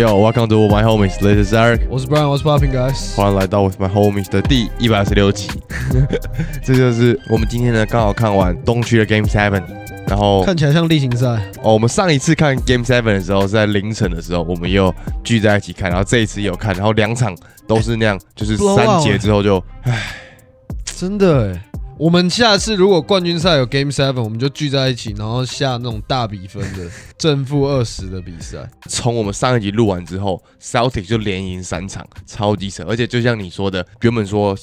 Yo welcome to my homies. This is Eric. 我是 Brian，我是 Popping Guys。欢迎来到 With My Homies 的第一百二十六集。这就是我们今天呢刚好看完东区的 Game Seven，然后看起来像例行赛，哦，我们上一次看 Game Seven 的时候是在凌晨的时候，我们又聚在一起看，然后这一次也有看，然后两场都是那样，就是三节之后就，唉，真的哎。我们下次如果冠军赛有 Game Seven，我们就聚在一起，然后下那种大比分的正负二十的比赛。从我们上一集录完之后，Celtic 就连赢三场，超级扯。而且就像你说的，原本说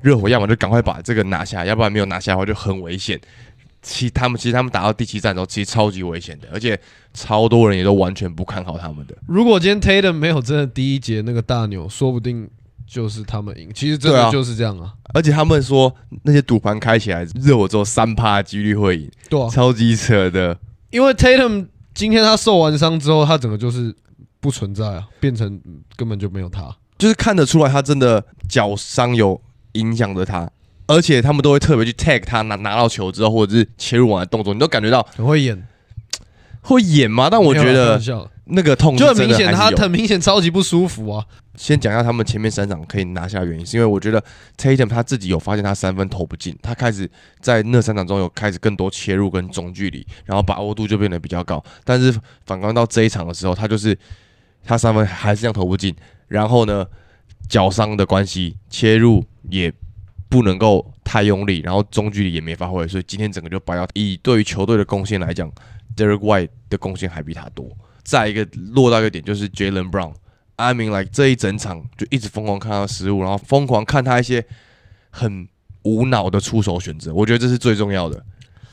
热火要么就赶快把这个拿下，要不然没有拿下的话就很危险。其他们其实他们打到第七战的时候，其实超级危险的，而且超多人也都完全不看好他们的。如果今天 Tatum 没有真的第一节那个大牛，说不定。就是他们赢，其实真的就是这样啊！而且他们说那些赌盘开起来，热火只有三趴几率会赢，对，超级扯的。因为 Tatum 今天他受完伤之后，他整个就是不存在啊，变成根本就没有他，就是看得出来他真的脚伤有影响着他，而且他们都会特别去 tag 他拿拿到球之后，或者是切入网的动作，你都感觉到很会演，会演吗？但我觉得。那个痛就很明显，他很明显超级不舒服啊！先讲一下他们前面三场可以拿下原因，是因为我觉得 Tatum 他自己有发现他三分投不进，他开始在那三场中有开始更多切入跟中距离，然后把握度就变得比较高。但是反观到这一场的时候，他就是他三分还是这样投不进，然后呢脚伤的关系，切入也不能够太用力，然后中距离也没发挥，所以今天整个就白掉。以对于球队的贡献来讲，Derek White 的贡献还比他多。再一个落到一个点，就是 Jalen Brown，I mean like 这一整场就一直疯狂看他失误，然后疯狂看他一些很无脑的出手选择，我觉得这是最重要的。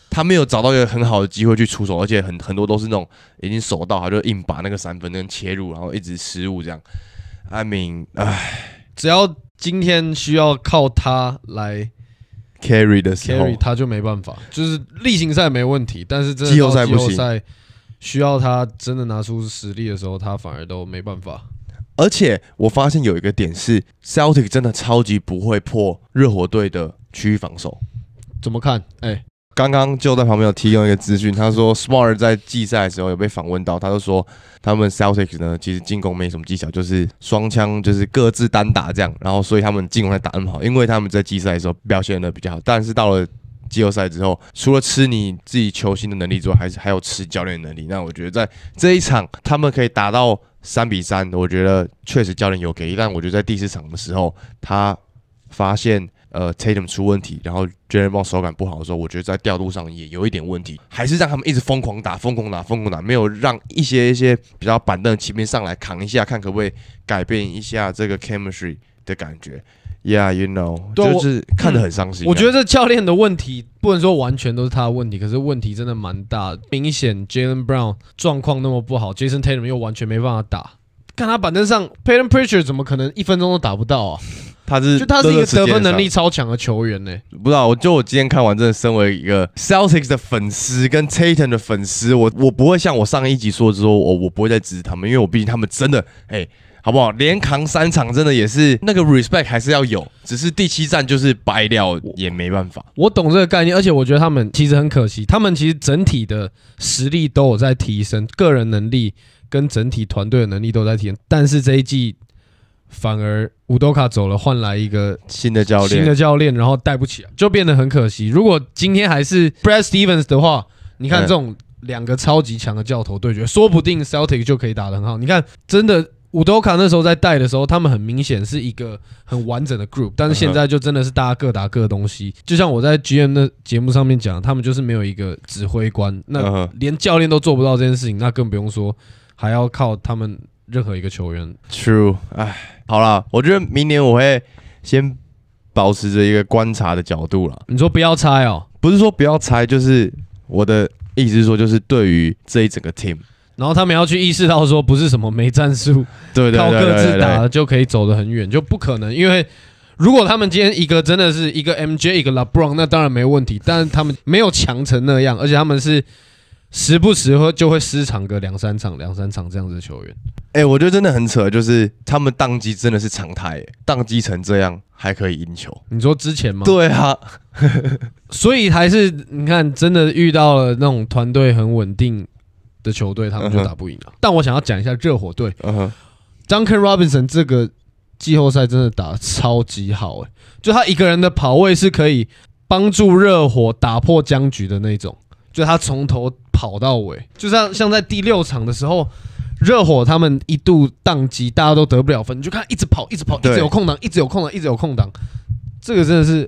他没有找到一个很好的机会去出手，而且很很多都是那种已经守到，他就硬把那个三分跟切入，然后一直失误这样。I mean，唉，只要今天需要靠他来 carry 的时候，他就没办法。就是例行赛没问题，但是季后赛不行。需要他真的拿出实力的时候，他反而都没办法。而且我发现有一个点是，Celtic 真的超级不会破热火队的区域防守。怎么看？哎，刚刚就在旁边有提供一个资讯，他说 Smart 在季赛的时候有被访问到，他就说他们 Celtic 呢其实进攻没什么技巧，就是双枪就是各自单打这样，然后所以他们进攻才打那么好，因为他们在季赛的时候表现的比较好，但是到了。季后赛之后，除了吃你自己球星的能力之外，还是还有吃教练能力。那我觉得在这一场，他们可以打到三比三，我觉得确实教练有给。但我觉得在第四场的时候，他发现呃 Tatum 出问题，然后 Jalen Brown 手感不好的时候，我觉得在调度上也有一点问题，还是让他们一直疯狂打、疯狂打、疯狂打，没有让一些一些比较板凳骑兵上来扛一下，看可不可以改变一下这个 chemistry 的感觉。Yeah, you know，就是看得很伤心。我觉得这教练的问题不能说完全都是他的问题，可是问题真的蛮大。明显 Jalen Brown 状况那么不好，Jason Tatum 又完全没办法打。看他板凳上 Payton Pritchard 怎么可能一分钟都打不到啊？他是就他是一个得分能力超强的球员呢。不知道，我就我今天看完，真的身为一个 Celtics 的粉丝跟 Tatum 的粉丝，我我不会像我上一集说的说，我我不会再支持他们，因为我毕竟他们真的哎。好不好？连扛三场，真的也是那个 respect 还是要有，只是第七站就是掰掉也没办法。我懂这个概念，而且我觉得他们其实很可惜，他们其实整体的实力都有在提升，个人能力跟整体团队的能力都在提升，但是这一季反而乌多卡走了，换来一个新的教练，新的教练，然后带不起来，就变得很可惜。如果今天还是 Brad Stevens 的话，你看这种两个超级强的教头对决，说不定 Celtic 就可以打得很好。你看，真的。伍多卡那时候在带的时候，他们很明显是一个很完整的 group，但是现在就真的是大家各打各的东西。就像我在 GM 的节目上面讲，他们就是没有一个指挥官，那连教练都做不到这件事情，那更不用说还要靠他们任何一个球员。True，哎，好了，我觉得明年我会先保持着一个观察的角度了。你说不要猜哦，不是说不要猜，就是我的意思是说，就是对于这一整个 team。然后他们要去意识到说，不是什么没战术，对靠各自打就可以走得很远，就不可能。因为如果他们今天一个真的是一个 MJ 一个 LeBron，那当然没问题。但是他们没有强成那样，而且他们是时不时会就会失常个两三场、两三场这样子的球员。哎，我觉得真的很扯，就是他们宕机真的是常态，宕机成这样还可以赢球。你说之前吗？对啊，所以还是你看，真的遇到了那种团队很稳定。的球队，他们就打不赢了。但我想要讲一下热火队，，Duncan Robinson 这个季后赛真的打得超级好诶、就他一个人的跑位是可以帮助热火打破僵局的那种，就他从头跑到尾，就像像在第六场的时候。热火他们一度宕机，大家都得不了分，你就看一直跑，一直跑，一直有空档，一直有空档，一直有空档。这个真的是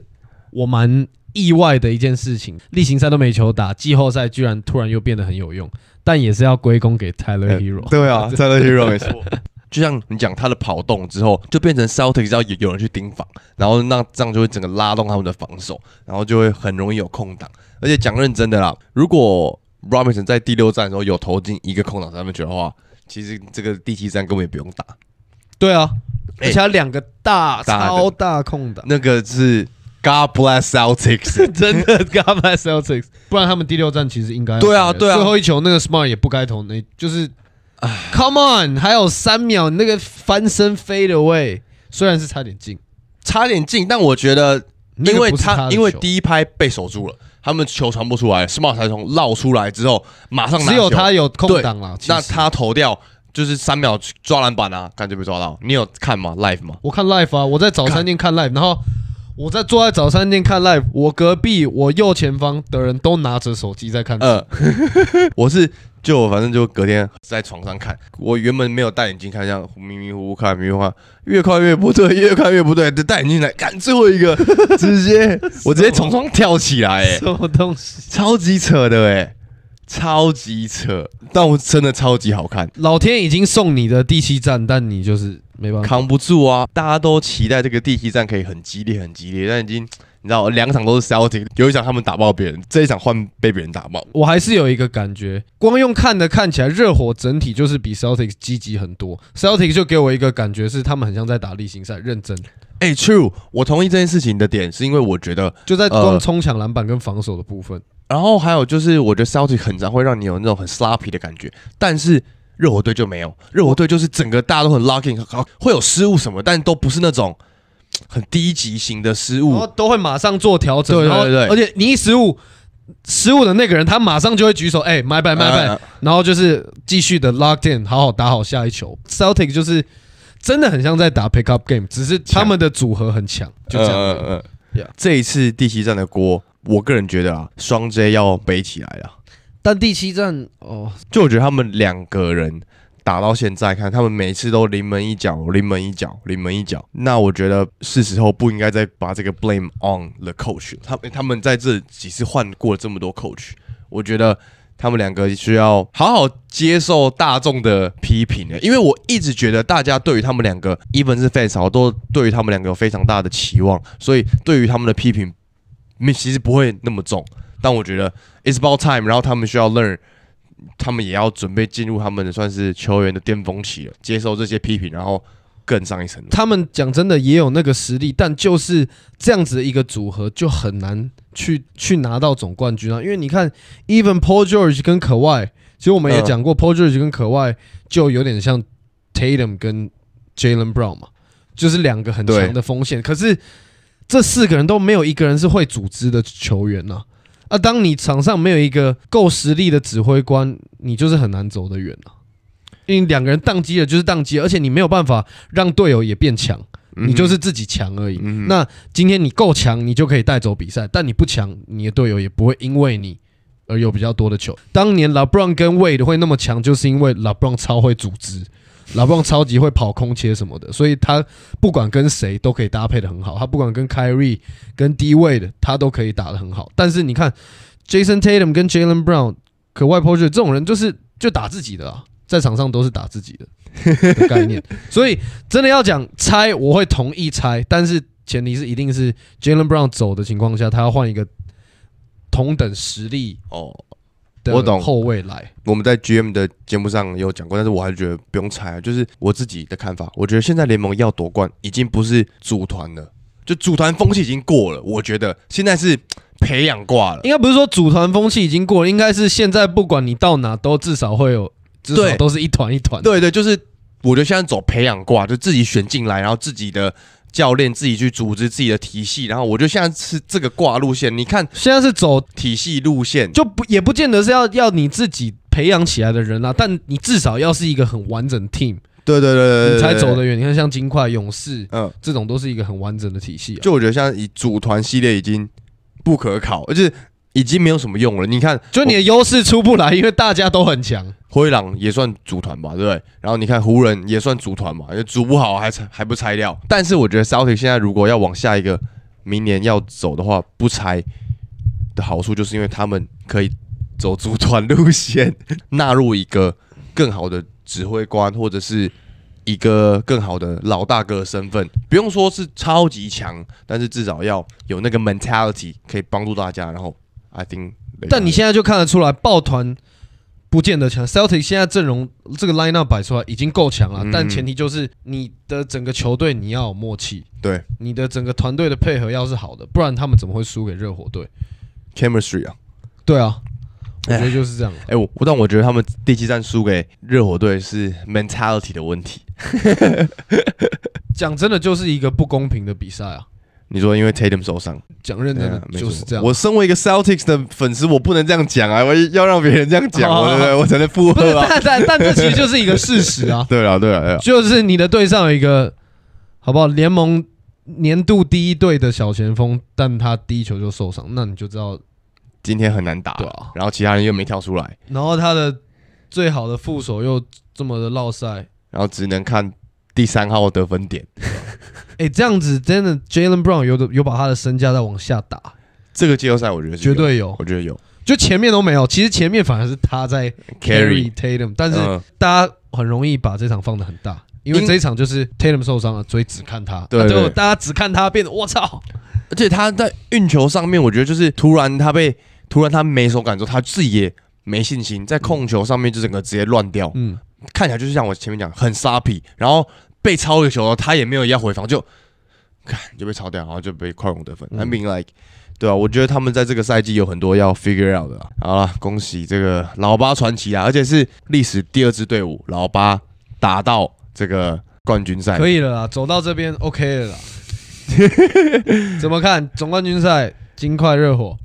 我蛮意外的一件事情。例行赛都没球打，季后赛居然突然又变得很有用，但也是要归功给 Tyler Hero。对啊，，Tyler hero 没错。就像你讲他的跑动之后，就变成 Celtics 要有有人去盯防，然后那这样就会整个拉动他们的防守，然后就会很容易有空档。而且讲认真的啦，如果 Robinson 在第六站的时候有投进一个空档三分球的话，其实这个第七站根本也不用打，对啊，哎。而且他两个大超大空档，那个是 God bless Celtics。真的 God bless Celtics，不然他们第六站其实应该对啊对啊。最后一球那个 Smart 也不该投，那就是 Come on，还有三秒，那个翻身 fade away，虽然是差点进，差点进，但我觉得，因为他因为第一拍被守住了，他们球传不出来，Smart 才从绕出来之后马上拿只有他有空档了。那他投掉就是三秒抓篮板啊，感觉被抓到。你有看吗？Live 吗？我看 live 啊，我在早餐店看 live，然后我在坐在早餐店看 live，我隔壁我右前方的人都拿着手机在看。呃，我是就我反正就隔天在床上看，我原本没有戴眼镜看，这样迷迷糊糊看，迷迷糊糊看，越看越不对，越看越不对，就戴眼镜来看最后一个，直接我直接从床跳起来、欸，什么东西？超级扯的哎、超级扯，但我真的超级好看，老天已经送你的第七站，但你就是没办法。扛不住啊！大家都期待这个第七站可以很激烈，很激烈，但已经你知道两场都是 Celtic，有一场他们打爆别人，这一场换被别人打爆。我还是有一个感觉，光用看的看起来，热火整体就是比 Celtics 积极很多。Celtics 就给我一个感觉是他们很像在打例行赛，认真，哎、t r u e 我同意这件事情的点是因为我觉得，就在光呃冲抢篮板跟防守的部分。然后还有就是我觉得 Celtic 很常会让你有那种很 sloppy 的感觉，但是热火队就没有，热火队就是整个大家都很 locking，好会有失误什么，但都不是那种很低级型的失误然后。都会马上做调整，对对对而且你一失误，失误的那个人他马上就会举手，哎、买 my 买 my 呃然后就是继续的 locked in，好好打好下一球。Celtic 就是真的很像在打 pick up game，只是他们的组合很强，就这样而已。呃呃 Yeah 这一次第七站的锅，我个人觉得啊，双 J 要背起来了。但第七站哦，就我觉得他们两个人打到现在，看他们每次都临门一脚，临门一脚，临门一脚。那我觉得是时候不应该再把这个 blame on the coach。他们他们在这几次换过这么多 coach，我觉得他们两个需要好好接受大众的批评的，因为我一直觉得大家对于他们两个，even 是 fans 好，都对于他们两个有非常大的期望，所以对于他们的批评，没其实不会那么重。但我觉得 it's about time，然后他们需要 learn，他们也要准备进入他们的算是球员的巅峰期了，接受这些批评，然后更上一层楼。他们讲真的也有那个实力，但就是这样子的一个组合就很难去去拿到总冠军啊。因为你看，even Paul George 跟可外，其实我们也嗯讲过、Paul George 跟可外就有点像 Tatum 跟 Jalen Brown 嘛，就是两个很强的锋线。可是这四个人都没有一个人是会组织的球员呐、啊。当你场上没有一个够实力的指挥官，你就是很难走得远啊。因为两个人宕机了就是宕机，而且你没有办法让队友也变强，你就是自己强而已。嗯那今天你够强，你就可以带走比赛；但你不强，你的队友也不会因为你而有比较多的球。当年 LeBron 跟 Wade 会那么强，就是因为 LeBron 超会组织，LeBron 超级会跑空切什么的，所以他不管跟谁都可以搭配的很好。他不管跟 Kyrie、跟 D Wade，他都可以打的很好。但是你看 Jason Tatum 跟 Jalen Brown、可外 p o r 这种人，就是就打自己的啊，在场上都是打自己的概念。所以真的要讲拆，我会同意拆，但是前提是一定是 Jalen Brown 走的情况下，他要换一个同等实力哦，我懂后卫来。我们在 GM 的节目上有讲过，但是我还是觉得不用猜啊，就是我自己的看法。我觉得现在联盟要夺冠，已经不是组团了，就组团风气已经过了。我觉得现在是培养挂了。应该不是说组团风气已经过了，应该是现在不管你到哪都至少会有，至少都是一团一团。对对，就是我觉得现在走培养挂，就自己选进来，然后自己的教练自己去组织自己的体系，然后我就现在是这个挂路线。你看现在是走体系路线，就不也不见得是要要你自己培养起来的人啊，但你至少要是一个很完整的 team，对对对对对，你才走。得远。你看像金块、勇士嗯，这种都是一个很完整的体系、啊。就我觉得像以组团系列已经不可考，而且已经没有什么用了。你看，就你的优势出不来，因为大家都很强。灰狼也算组团吧，对不对？然后你看湖人也算组团嘛，也组不好还拆还不拆掉。但是我觉得 Celtic 现在如果要往下一个明年要走的话，不拆的好处就是因为他们可以走组团路线，纳入一个更好的指挥官或者是一个更好的老大哥身份。不用说是超级强，但是至少要有那个 mentality 可以帮助大家。然后 I think，但你现在就看得出来，抱团不见得强。Celtic 现在阵容这个 lineup 摆出来已经够强了，嗯但前提就是你的整个球队你要有默契，对你的整个团队的配合要是好的，不然他们怎么会输给热火队？chemistry 啊。对啊，我觉得就是这样。哎、我但我觉得他们第七战输给热火队是 mentality 的问题。讲真的，就是一个不公平的比赛啊！你说因为 Tatum 受伤，讲认真的啊就是这样。我身为一个 Celtics 的粉丝，我不能这样讲啊，我要让别人这样讲，哦我我才能附不是，和啊。但但但这其实就是一个事实啊，对了对了对了，就是你的队上有一个好不好？联盟年度第一队的小前锋，但他第一球就受伤，那你就知道，今天很难打，对啊。然后其他人又没跳出来，然后他的最好的副手又这么的落赛，然后只能看第三号得分点。哎，这样子真的 Jalen Brown 有的有把他的身价在往下打，这个季后赛我觉得绝对有。我觉得有。就前面都没有，其实前面反而是他在 carry carry，Tatum，但是嗯。大家很容易把这场放的很大，因为因这一场就是 Tatum 受伤了，所以只看他。对大家只看他，变得我操，而且他在运球上面，我觉得就是突然他被突然他没手感之后，他自己也没信心，在控球上面就整个直接乱掉，嗯，看起来就是像我前面讲很沙皮，然后被抄一个球，他也没有要回防，就看就被抄掉，然后就被快攻得分。嗯 I mean like，对啊，我觉得他们在这个赛季有很多要 figure out 的啊。好了，恭喜这个老八传奇啊，而且是历史第二支队伍老八打到这个冠军赛，可以了啦，走到这边 OK 了啦。怎么看总冠军赛金块热火？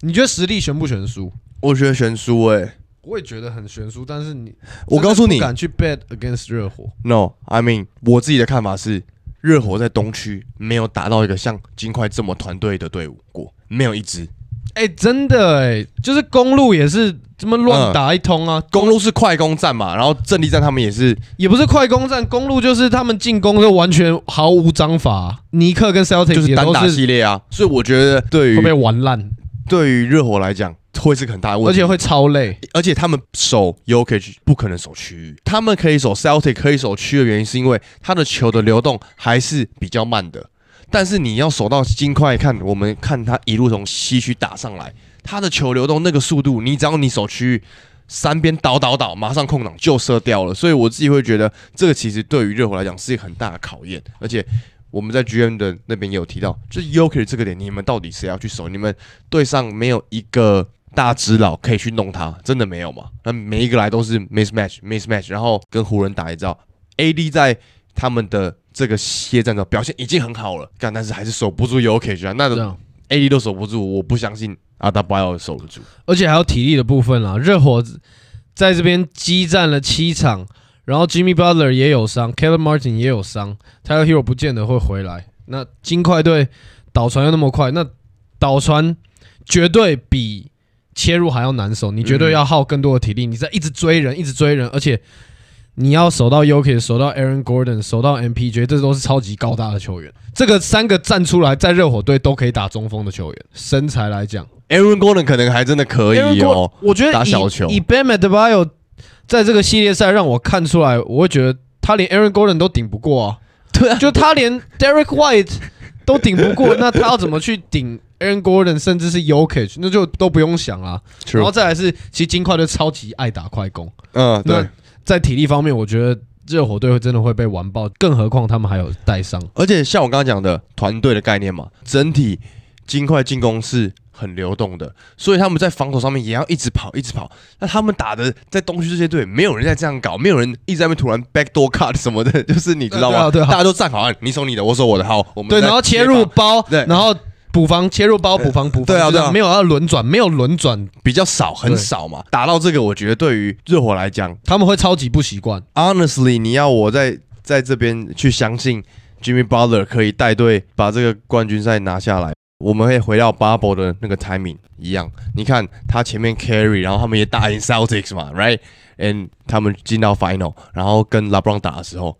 你觉得实力悬不悬殊？我觉得悬殊哎。我也觉得很悬殊，但是你我告诉你敢去 bet against 热火。，No，I mean，我自己的看法是，热火在东区没有打到一个像金块这么团队的队伍过，没有一支。哎、真的哎、就是公路也是这么乱打一通啊，公路是快攻战嘛，然后阵地战他们也是也不是快攻战，公路就是他们进攻就完全毫无章法啊、尼克跟 Celtic 就是单打系列啊，所以我觉得对会被于玩烂，对于热火来讲会是个很大的问题，而且会超累。而且他们守 Yokich 不可能守区域，他们可以守 Celtic 可以守区的原因是因为他的球的流动还是比较慢的，但是你要守到金块，看我们看他一路从西区打上来，他的球流动那个速度，你只要你守区域。三边倒倒倒，马上空档就射掉了，所以我自己会觉得这个其实对于热火来讲是一个很大的考验，而且我们在 GM 的那边也有提到，就是 Yoker 这个点，你们到底谁要去守？你们队上没有一个大只佬可以去弄他，真的没有吗？那每一个来都是 mismatch mismatch，然后跟湖人打一招，AD 在他们的这个歇战中表现已经很好了，干但是还是守不住 Yoker 啊，那这样，AD 都守不住，我不相信阿达巴要守得住。而且还有体力的部分啦。热火在这边激战了七场，然后 Jimmy Butler 也有伤 k e l l e Martin 也有伤，Tyler Hero 不见得会回来。那金块队倒船又那么快，那倒船绝对比切入还要难守，你绝对要耗更多的体力，你在一直追人，一直追人，而且你要守到 Yuki，守到 Aaron Gordon，守到 MPJ，这都是超级高大的球员。这个三个站出来，在热火队都可以打中锋的球员，身材来讲。Aaron Gordon 可能还真的可以哦，我觉得打小球以 Bam Adebayo 在这个系列赛让我看出来，我会觉得他连 Aaron Gordon 都顶不过啊，对啊，就他连 Derek White 都顶不过，那他要怎么去顶 Aaron Gordon，甚至是 Yokich，那就都不用想啦。然后再来是，其实金块队超级爱打快攻，嗯，对。在体力方面，我觉得热火队会真的会被完爆，更何况他们还有带伤。而且像我刚刚讲的团队的概念嘛，整体金块进攻是很流动的，所以他们在防守上面也要一直跑，一直跑。那他们打的在东区这些队，没有人在这样搞，没有人一直在那边突然 backdoor cut 什么的，就是你知道吗？对啊对啊大家都站好，啊你守你的，我守我的，好，我们对，然后切，入包，对然后补防切入包补防补防，对啊对啊没有要轮转，没有轮转，比较少，很少嘛。打到这个，我觉得对于热火来讲他们会超级不习惯。，honestly，你要我在在这边去相信 Jimmy Butler 可以带队把这个冠军赛拿下来。我们会回到 Bubble 的那个 timing 一样，你看他前面 carry，然后他们也打赢 Celtics 嘛，right？and 他们进到 final，然后跟 LeBron 打的时候，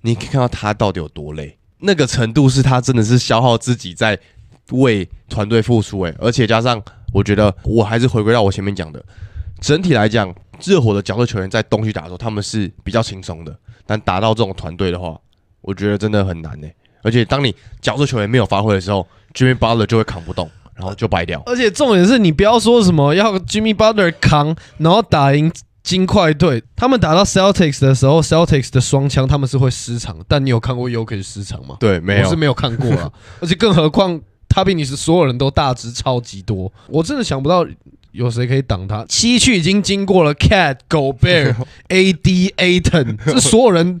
你可以看到他到底有多累，那个程度是他真的是消耗自己在为团队付出诶、而且加上我觉得我还是回归到我前面讲的，整体来讲，热火的角色球员在东区打的时候，他们是比较轻松的，但打到这种团队的话，我觉得真的很难呢、而且当你角色球员没有发挥的时候，Jimmy Butler 就会扛不动，然后就败掉。而且重点是你不要说什么要 Jimmy Butler 扛，然后打赢金块队。他们打到 Celtics 的时候，Celtics 的双枪他们是会失常，但你有看过 y o k i 失常吗？对，没有我是没有看过啊。而且更何况他比你是所有人都大只超级多，我真的想不到有谁可以挡他。西区已经经过了 Cat、Gobert、AD、Aton，这所有人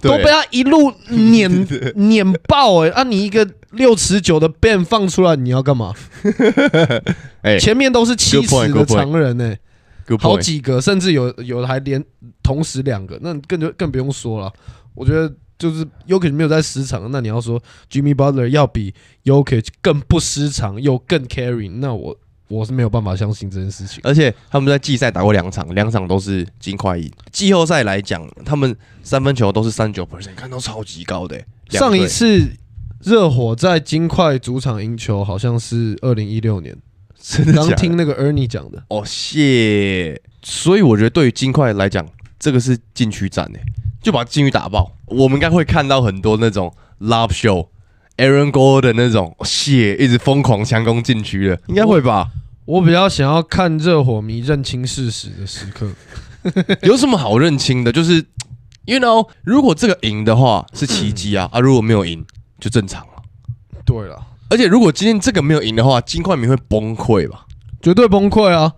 都被他一路碾碾爆哎、啊，你一个六尺九的 Ben 放出来，你要干嘛？哎前面都是七尺的常人呢、好。几个，甚至有有的还连同时两个，那更就更不用说了。我觉得就是 y o k i 没有在失常，那你要说 Jimmy Butler 要比 y o k i 更不失常又更 carry，那我我是没有办法相信这件事情。而且他们在季赛打过两场，两场都是金块赢。季后赛来讲，他们三分球都是三九 percent，看到超级高的、欸。上一次热火在金块主场赢球，好像是二零一六年，刚听那个 Ernie 讲的。哦，谢。所以我觉得对于金块来讲，这个是禁区战诶、就把金鱼打爆。我们应该会看到很多那种 love show。Aaron Gordon 那种谢一直疯狂强攻禁区的，应该会吧？我比较想要看热火迷认清事实的时刻。有什么好认清的？就是，you know，如果这个赢的话是奇迹啊，啊，如果没有赢就正常了。对了，而且如果今天这个没有赢的话，金块迷会崩溃吧？绝对崩溃啊！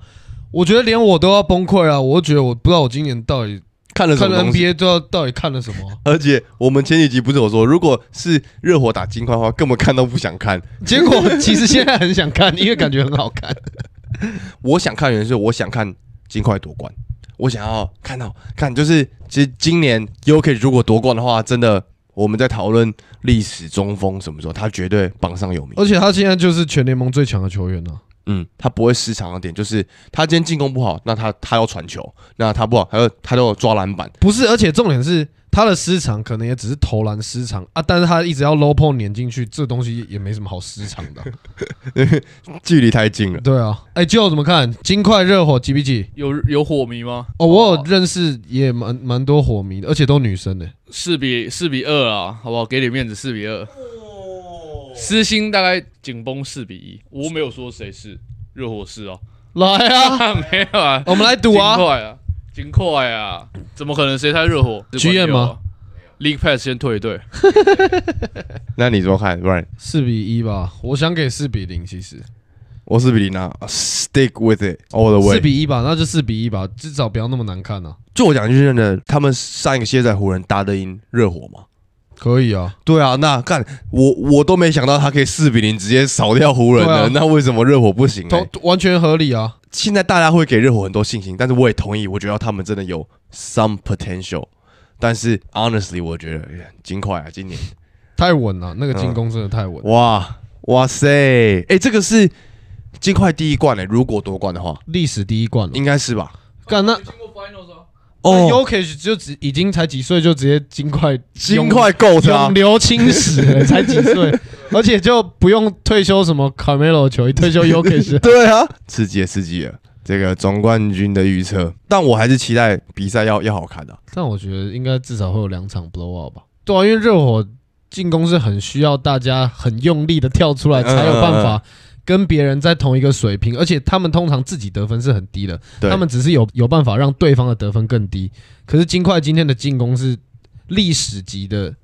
我觉得连我都要崩溃啊！我觉得我不知道我今年到底看了看了什么东西？NBA 都要到底看了什么啊、而且我们前几集不是有说，如果是热火打金块的话，根本看都不想看。结果其实现在很想看，因为感觉很好看。我想看原因是我想看金块夺冠，我想要看到看，就是其实今年 UK 如果夺冠的话，真的我们在讨论历史中锋什么时候，他绝对榜上有名。而且他现在就是全联盟最强的球员啊！嗯，他不会失常的点就是他今天进攻不好，那他他要传球，那他不好，他就他都有抓篮板。不是，而且重点是他的失常可能也只是投篮失常啊，但是他一直要 low point 碾进去，这东西也没什么好失常的啊、距离太近了。对啊，哎，就怎么看？金块热火几比几？有有火迷吗？哦，我有认识也蛮蛮多火迷的，而且都女生的。四比四比二啊，好不好？给点面子，四比二。私心大概紧绷四比一，我没有说谁是热火是哦，来啊，没有啊，我们来赌金啊！块啊，金块啊，怎么可能谁猜热火？GM 吗？League Pass 先退一队，那你怎么看？不然四比一吧，我想给四比零，其实。我四比零啊，stick with it all the 四 way。比一吧，那就四比一吧，至少不要那么难看啊。就我讲句真的，他们上一个系列赛湖人打得赢热火吗？可以啊，对啊，那干我我都没想到他可以四比零直接扫掉湖人的，那为什么热火不行、都欸？完全合理啊。现在大家会给热火很多信心，但是我也同意，我觉得他们真的有 some potential。但是 honestly，我觉得哎金块啊，今年太稳了，那个进攻真的太稳。哇哇塞，哎、这个是金块第一冠哎、如果夺冠的话，历史第一冠了。应该是吧？干那进过 Finals 啊，哦。y o k i s 就只已经才几岁，就直接金块金块够他。永，流青史了，才几岁，而且就不用退休什么 Carmelo 球衣，退休 y o k i s 对啊，刺激了刺激了。这个总冠军的预测，但我还是期待比赛要要好看的、但我觉得应该至少会有两场 blow out 吧。对啊，因为热火进攻是很需要大家很用力的跳出来，才有办嗯法跟别人在同一个水平，而且他们通常自己得分是很低的，他们只是有有办法让对方的得分更低。可是金块今天的进攻是历史级的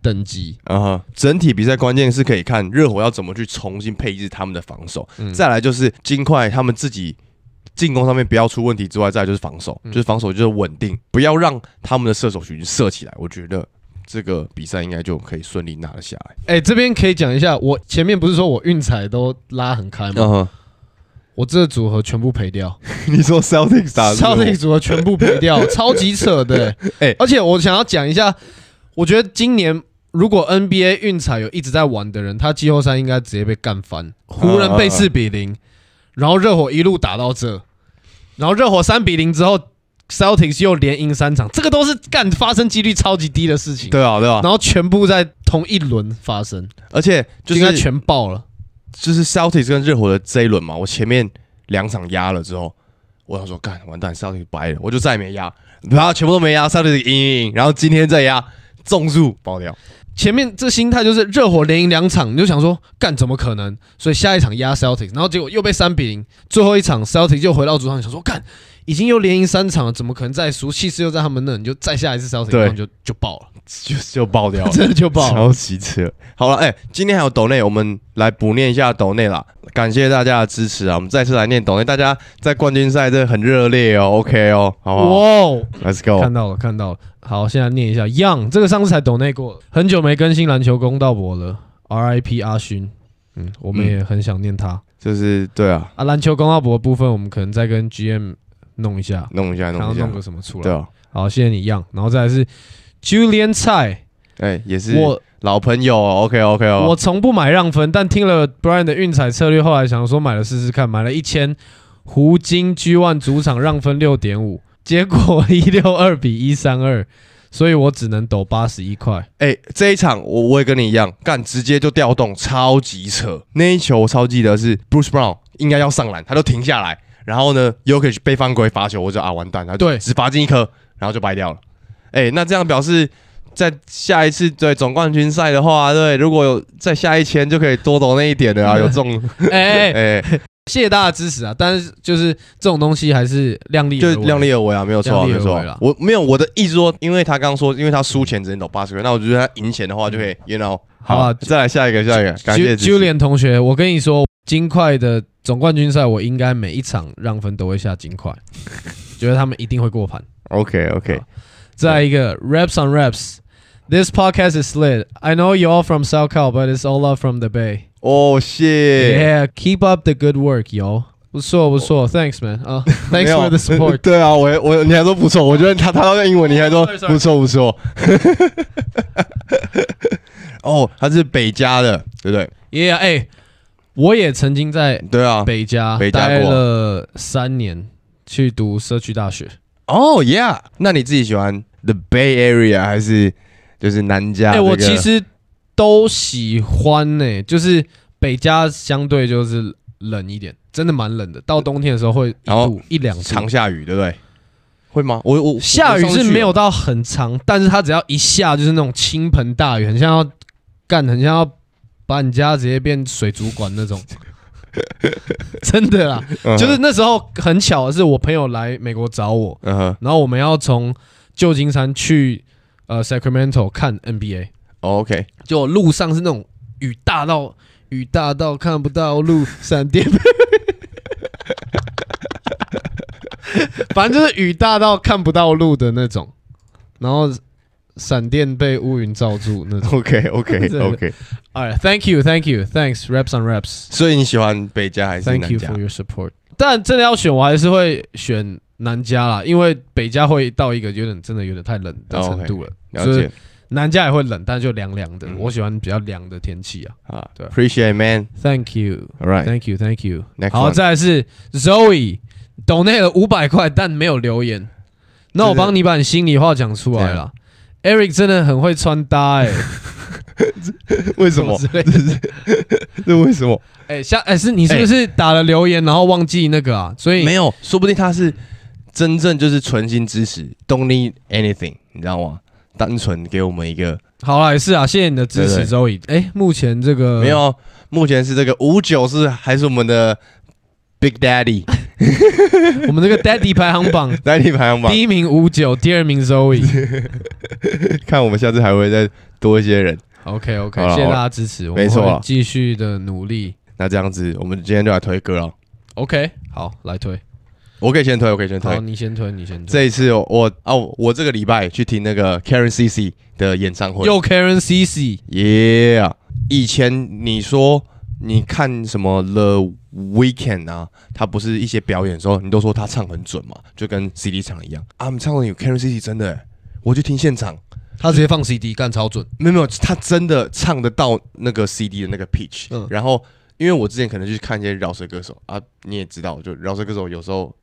等级，啊哈，整体比赛关键是可以看热火要怎么去重新配置他们的防守，嗯。再来就是金块他们自己进攻上面不要出问题之外，再来就是防守，嗯。就是防守就是稳定，不要让他们的射手群射起来。我觉得这个比赛应该就可以顺利拿得下来。哎，这边可以讲一下，我前面不是说我运彩都拉很开吗？嗯，我这个组合全部赔掉，你说 Celtics 打 Celtics 组合全部赔掉，超级扯的。哎而且我想要讲一下，我觉得今年如果 NBA 运彩有一直在玩的人，他季后赛应该直接被干翻。湖人被四比零，然后热火一路打到这，然后热火三比零之后，Celtics 又连赢三场，这个都是干发生几率超级低的事情。对啊，对啊，然后全部在同一轮发生，而且就应该全爆了。就是 Celtics 跟热火的这一轮嘛，我前面两场压了之后，我想说干完蛋，Celtics 白了，我就再也没压，然后全部都没压，Celtics 赢赢赢，然后今天再压，中数爆掉。前面这心态就是热火连赢两场，你就想说干怎么可能？所以下一场压 Celtics，然后结果又被三比零，最后一场 Celtics 又回到主场，想说干已经又连赢三场了，怎么可能再输？气势又在他们那，你就再下一次 Celtics，对就就爆了，就就爆掉了，真的就爆了。超级扯。好了，哎、今天还有抖内，我们来补念一下抖内啦。感谢大家的支持啊！我们再次来念抖内，大家在冠军赛真的很热烈哦，OK 哦，好不好哇哦，？Let's go。看到了看到了，好，现在念一下 Young，这个上次才抖内过，很久没更新篮球公道博了，RIP 阿勋，嗯，我们嗯也很想念他、就是对啊，啊。篮球公道博的部分，我们可能再跟 GM 弄一下，弄一下，弄一下弄，个什么出来。对啊，好，谢谢你样，然后再来是 Julian 蔡，哎、也是我老朋友哦，OK OK 哦。我从不买让分，但听了 Brian 的运彩策略，后来想说买了试试看，买了一千胡金 G One 主场让分六点五，结果一六二比一三二，所以我只能抖八十一块。哎、这一场我我也跟你一样，干直接就调动，超级扯。那一球我超记得是 Bruce Brown 应该要上篮，他都停下来，然后呢 y o k i c 被犯规罚球，我就啊完蛋，他就对只罚进一颗，然后就掰掉了。哎、那这样表示在下一次对总冠军赛的话，对，如果有在下一千就可以多抖那一点的啊，有中，哎、哎、哎、谢谢大家的支持啊！但是就是这种东西还是量力就而为量力而为啊，没有错、啊，没有错。我没有我的意思说，因为他刚刚说，因为他输钱只能抖八十块，那我觉得他赢钱的话就可以，you know。好啊再来下一个，下一个，感谢 Julian 同学，我跟你说，金块的总冠军赛，我应该每一场让分都会下金块，觉得他们一定会过盘。OK OK，再一个 Raps on Raps。This podcast is lit. I know you all from South Cal, but it's all love from the Bay. Oh shit!。Yeah, keep up the good work, yo. 不错不错，Thanks man. 啊、，Thanks for the support. 对啊，我我你还说不错，我觉得他他都用英文，你还说.不错不错。哦，他是北加的，对不对？Yeah，哎、我也曾经在对啊。北加北加待过了三年，去读社区大学。哦，Yeah，那你自己喜欢 The Bay Area 还是就是南加哎、这个？我其实都喜欢呢、就是北加相对就是冷一点，真的蛮冷的。到冬天的时候会一然后度一两度常，下雨，对不对？会吗？我我下雨是没有到到很长，但是它只要一下就是那种倾盆大雨，很像要干，很像要把你家直接变水族馆那种。真的啦，就是那时候很巧的是，我朋友来美国找我，然后我们要从旧金山去呃 Sacramento 看 NBA，哦，OK，就路上是那种雨大到雨大到看不到路，闪电，反正就是雨大到看不到路的那种，然后闪电被乌云罩住那种。OK OK 真的 OK，Alright, thank you, thank you, thanks, reps on reps, 所以你喜欢北加还是 thank you for your support。但真的要选，我还是会选南加啦，因为北加会到一个有点真的有点太冷的哦程度了。了解南加也会冷，但就凉凉的。嗯我喜欢比较凉的天气啊。啊对，Appreciate man，Thank you, All right，thank you, thank you。Next 好再来是 Zoe，抖内了五百块，但没有留言。那我帮你把你心里话讲出来了。Eric 真的很会穿搭哎、为什么？之类的？这为什么？哎、下哎、是你是不是打了留言，然后忘记那个啊？所以没有，说不定他是真正就是纯心支持，don't need anything，你知道吗？单纯给我们一个好了，也是啊，谢谢你的支持对，Zoe。哎、目前这个没有，目前是这个五九是还是我们的 Big Daddy 我们这个 Daddy 排行榜 Daddy 排行榜第，一名五九，第二名 Zoe。看我们下次还会再多一些人。OK OK，谢谢大家支持，我们没错继续的努力。那这样子，我们今天就来推歌了。OK，好，来推。我可以先推，我可以先好，推。你先推，你先推。这一次我我哦，我这个礼拜去听那个 Karen CC 的演唱会。又 Karen CC，Yeah，以前你说你看什么 The Weekend 啊，他不是一些表演的时候，你都说他唱很准嘛，就跟 CD 唱一样。啊，我们唱的有 Karen CC 真的欸，我去听现场，他直接放 CD 干超准。没有没有，他真的唱得到那个 CD 的那个 pitch，、嗯然后因为我之前可能去看一些饶舌歌手啊，你也知道，就饶舌歌手有时候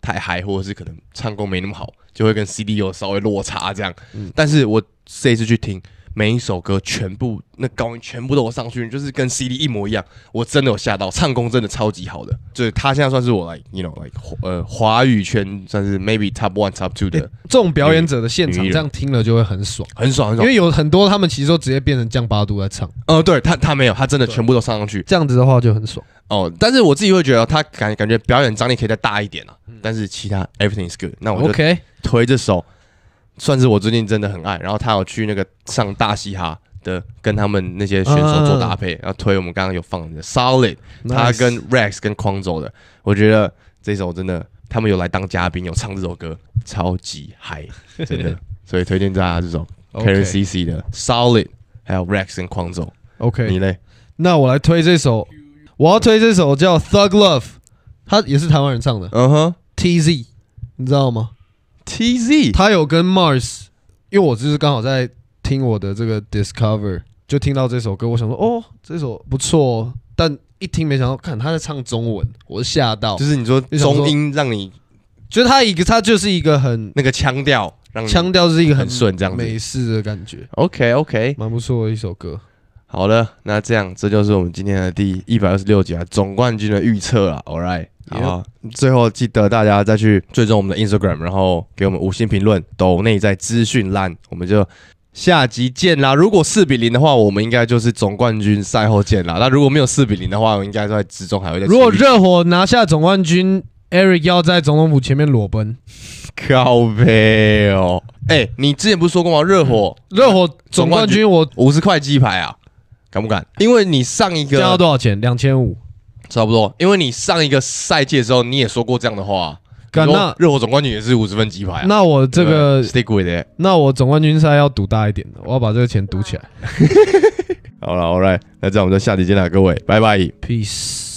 太嗨，或者是可能唱功没那么好，就会跟 CD 有稍微落差这样。嗯但是我这一次去听。每一首歌全部那高音全部都有上去，就是跟 CD 一模一样，我真的有吓到，唱功真的超级好的，就是他现在算是我 like you know like 呃华语圈算是 maybe top one top two 的，这种表演者的现场，这样听了就会很爽，很爽很爽。因为有很多他们其实都直接变成降八度在唱，呃，对他他没有，他真的全部都上上去，这样子的话就很爽。哦，但是我自己会觉得他感感觉表演张力可以再大一点啊，但是其他 everything is good，那我就推这首，算是我最近真的很爱。然后他有去那个上大嘻哈的，跟他们那些选手做搭配，然后推我们刚刚有放的 Solid，他跟 Rex 跟匡走的，我觉得这首真的他们有来当嘉宾，有唱这首歌，超级嗨，真的，所以推荐大家这首 Karen CC 的 Solid，还有 Rex 跟匡走，OK，你嘞？那我来推这首，我要推这首叫 Thug Love，他也是台湾人唱的。嗯哼。TZ，你知道吗？，TZ，他有跟 Mars，因为我就是刚好在听我的这个 Discover，就听到这首歌，我想说哦，这首不错哦，但一听没想到，看他在唱中文，我吓到，就是你说中音让你就是他一个，他就是一个很那个腔调让你腔调是一个很顺这样子。美式的感觉，OK OK，蛮不错的一首歌。好了，那这样这就是我们今天的第一百二十六集啊，总冠军的预测啊。All right，好，最后记得大家再去追踪我们的 Instagram，然后给我们五星评论，抖内在资讯栏，我们就下集见啦。如果四比零的话，我们应该就是总冠军赛后见啦。那如果没有四比零的话，我应该在之中还会再如果热火拿下总冠军，Eric 要在总统府前面裸奔。靠背哦。哎、你之前不是说过吗？热火热火总冠军我五十块鸡排啊，敢不敢？因为你上一这样要多少钱？两千五。差不多，因为你上一个赛季的时候你也说过这样的话。那热火总冠军也是五十分鸡排啊。那我这个 stick with it。那我总冠军赛要赌大一点的，我要把这个钱赌起来。好了，All right，那这样我们就下集见了，各位，拜拜。Peace。